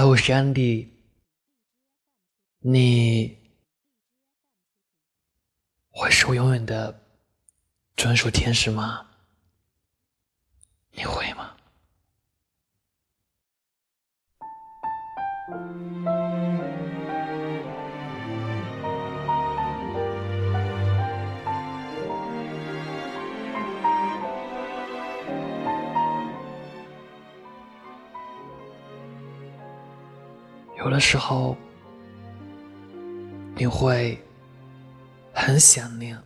Hello，是安迪。你会是我永远的专属天使吗？你会的时候。你会很想念，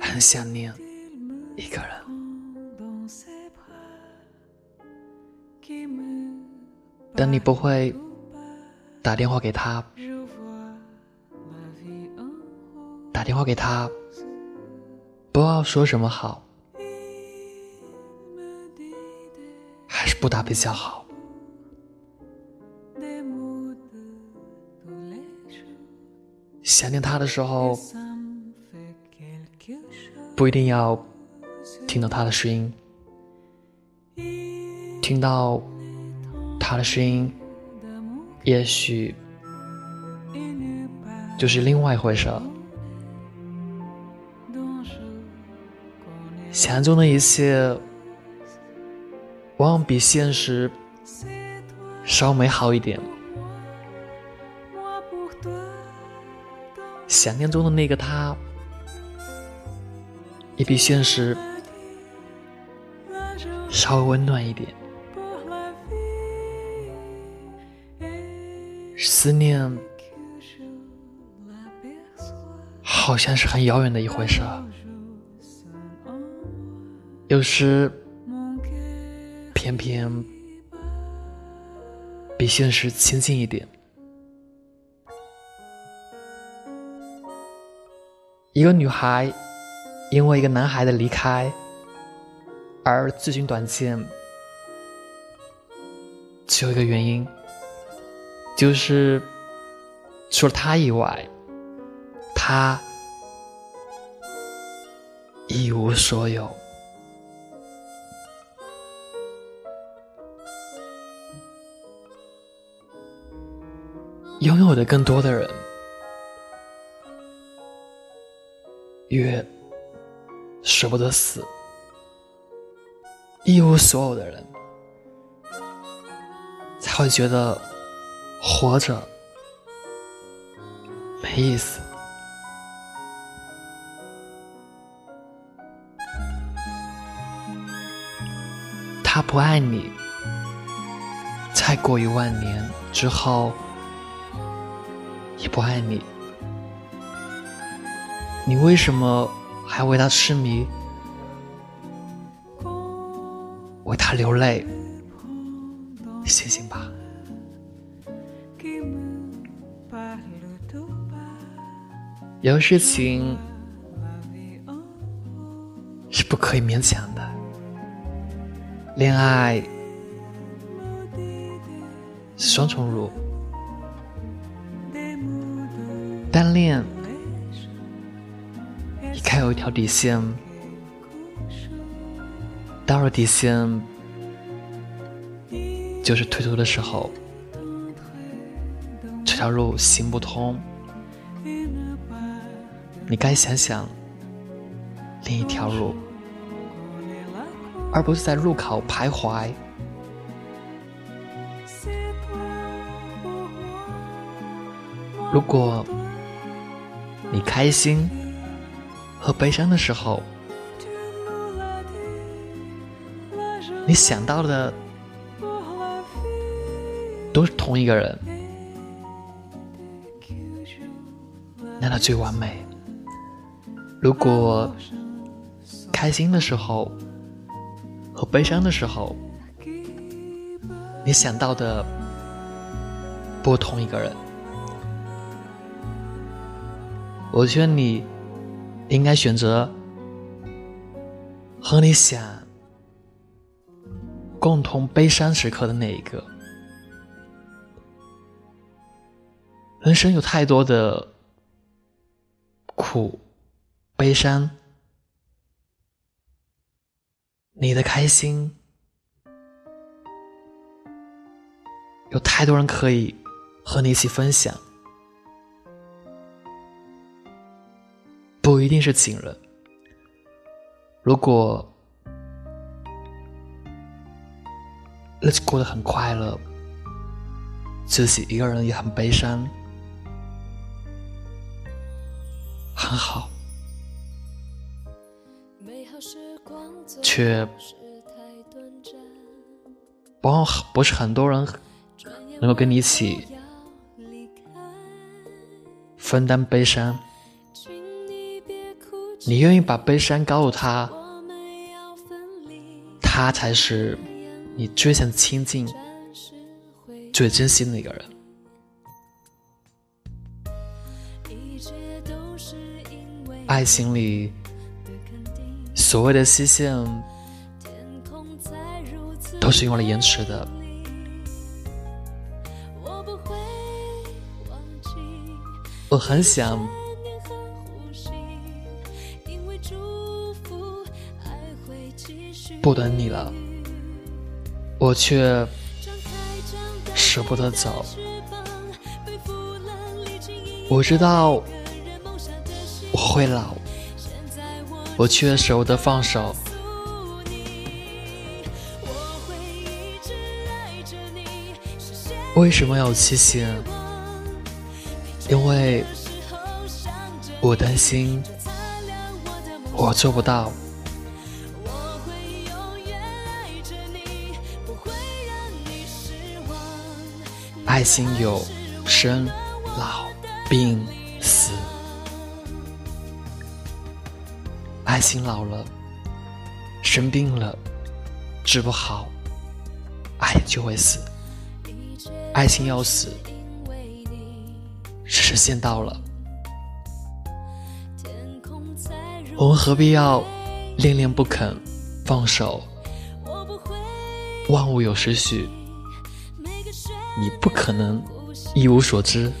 很想念一个人，但你不会打电话给他，打电话给他，不知道说什么好，还是不打比较好。想念他的时候，不一定要听到他的声音，听到他的声音，也许就是另外一回事。想象中的一切，往往比现实稍美好一点。想念中的那个他，也比现实稍微温暖一点。思念好像是很遥远的一回事，有时偏偏比现实亲近一点。一个女孩因为一个男孩的离开而自寻短见，只有一个原因，就是除了他以外，他一无所有。拥有的更多的人。越舍不得死，一无所有的人，才会觉得活着没意思。他不爱你，再过一万年之后，也不爱你。你为什么还为他痴迷，为他流泪？醒醒吧！有事情是不可以勉强的，恋爱是双重乳，单恋。还有一条底线，到了底线，就是退出的时候，这条路行不通，你该想想另一条路，而不是在路口徘徊。如果你开心。和悲伤的时候，你想到的都是同一个人，那他最完美。如果开心的时候和悲伤的时候，你想到的不同一个人，我劝你。应该选择和你想共同悲伤时刻的那一个。人生有太多的苦、悲伤，你的开心有太多人可以和你一起分享，不一定是情人。如果日子过得很快乐，自己一个人也很悲伤，很好，却不不是很多人能够跟你一起分担悲伤。你愿意把悲伤告诉他，他才是你最想亲近。最真心的一个人，爱情里所谓的期限，都是用来延迟的。我很想不等你了，我却。舍不得走，我知道我会老，我却舍不得放手。为什么有期限？因为我担心我做不到。爱情有生老病死，爱情老了，生病了，治不好，爱就会死。爱情要死，时间到了，我们何必要恋恋不肯放手？万物有时序。你不可能一无所知，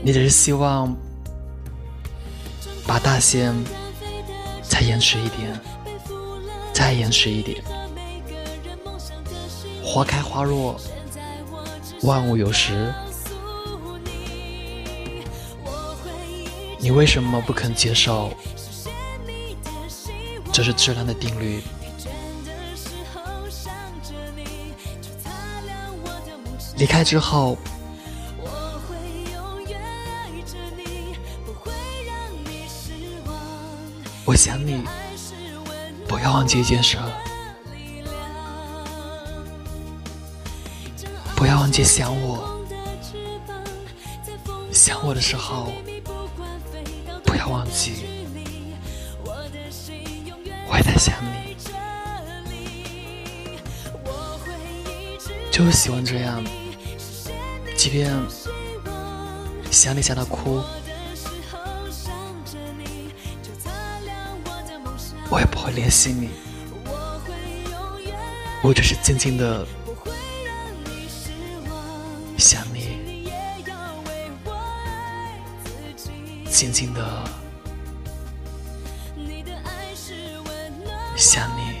你只是希望把大限再延迟一点，再延迟一点。花开花落，万物有时，你为什么不肯接受？这是自然的定律。离开之后，我想你，不要忘记一件事，不要忘记想我。想我的时候，不要忘记，我也在想你，就喜欢这样。即便想你想到哭，我也不会联系你，我只是静静的想你，静静的想你。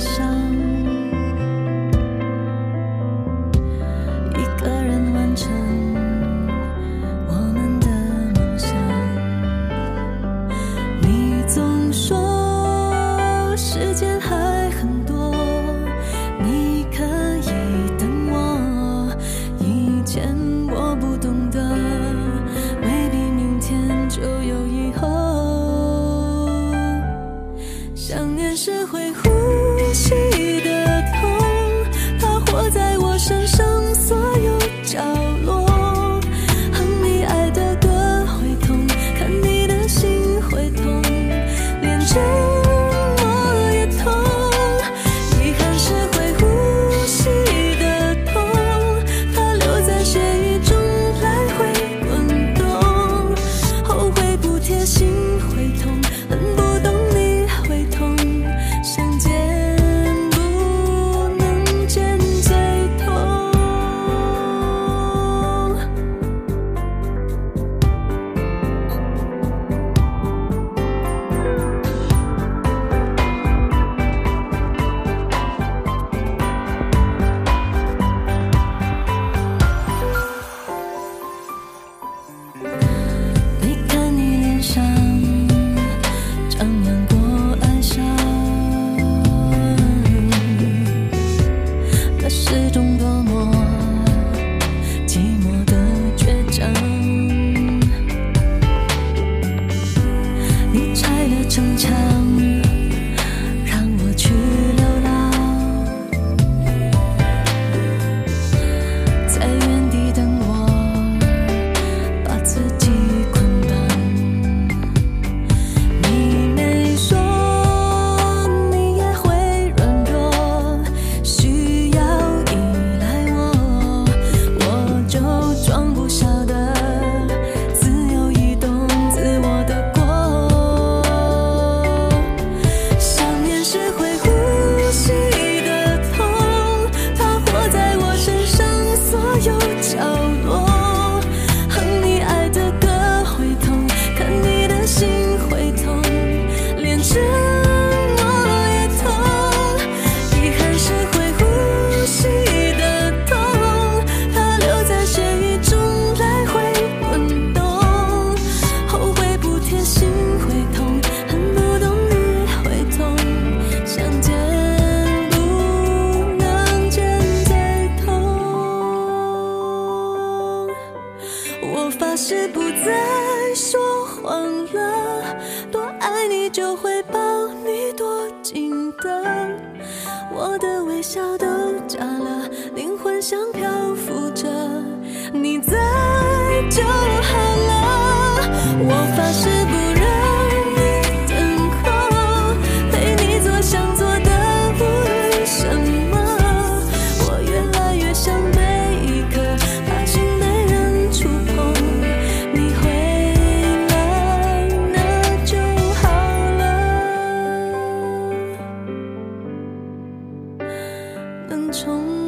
伤照假了，灵魂像从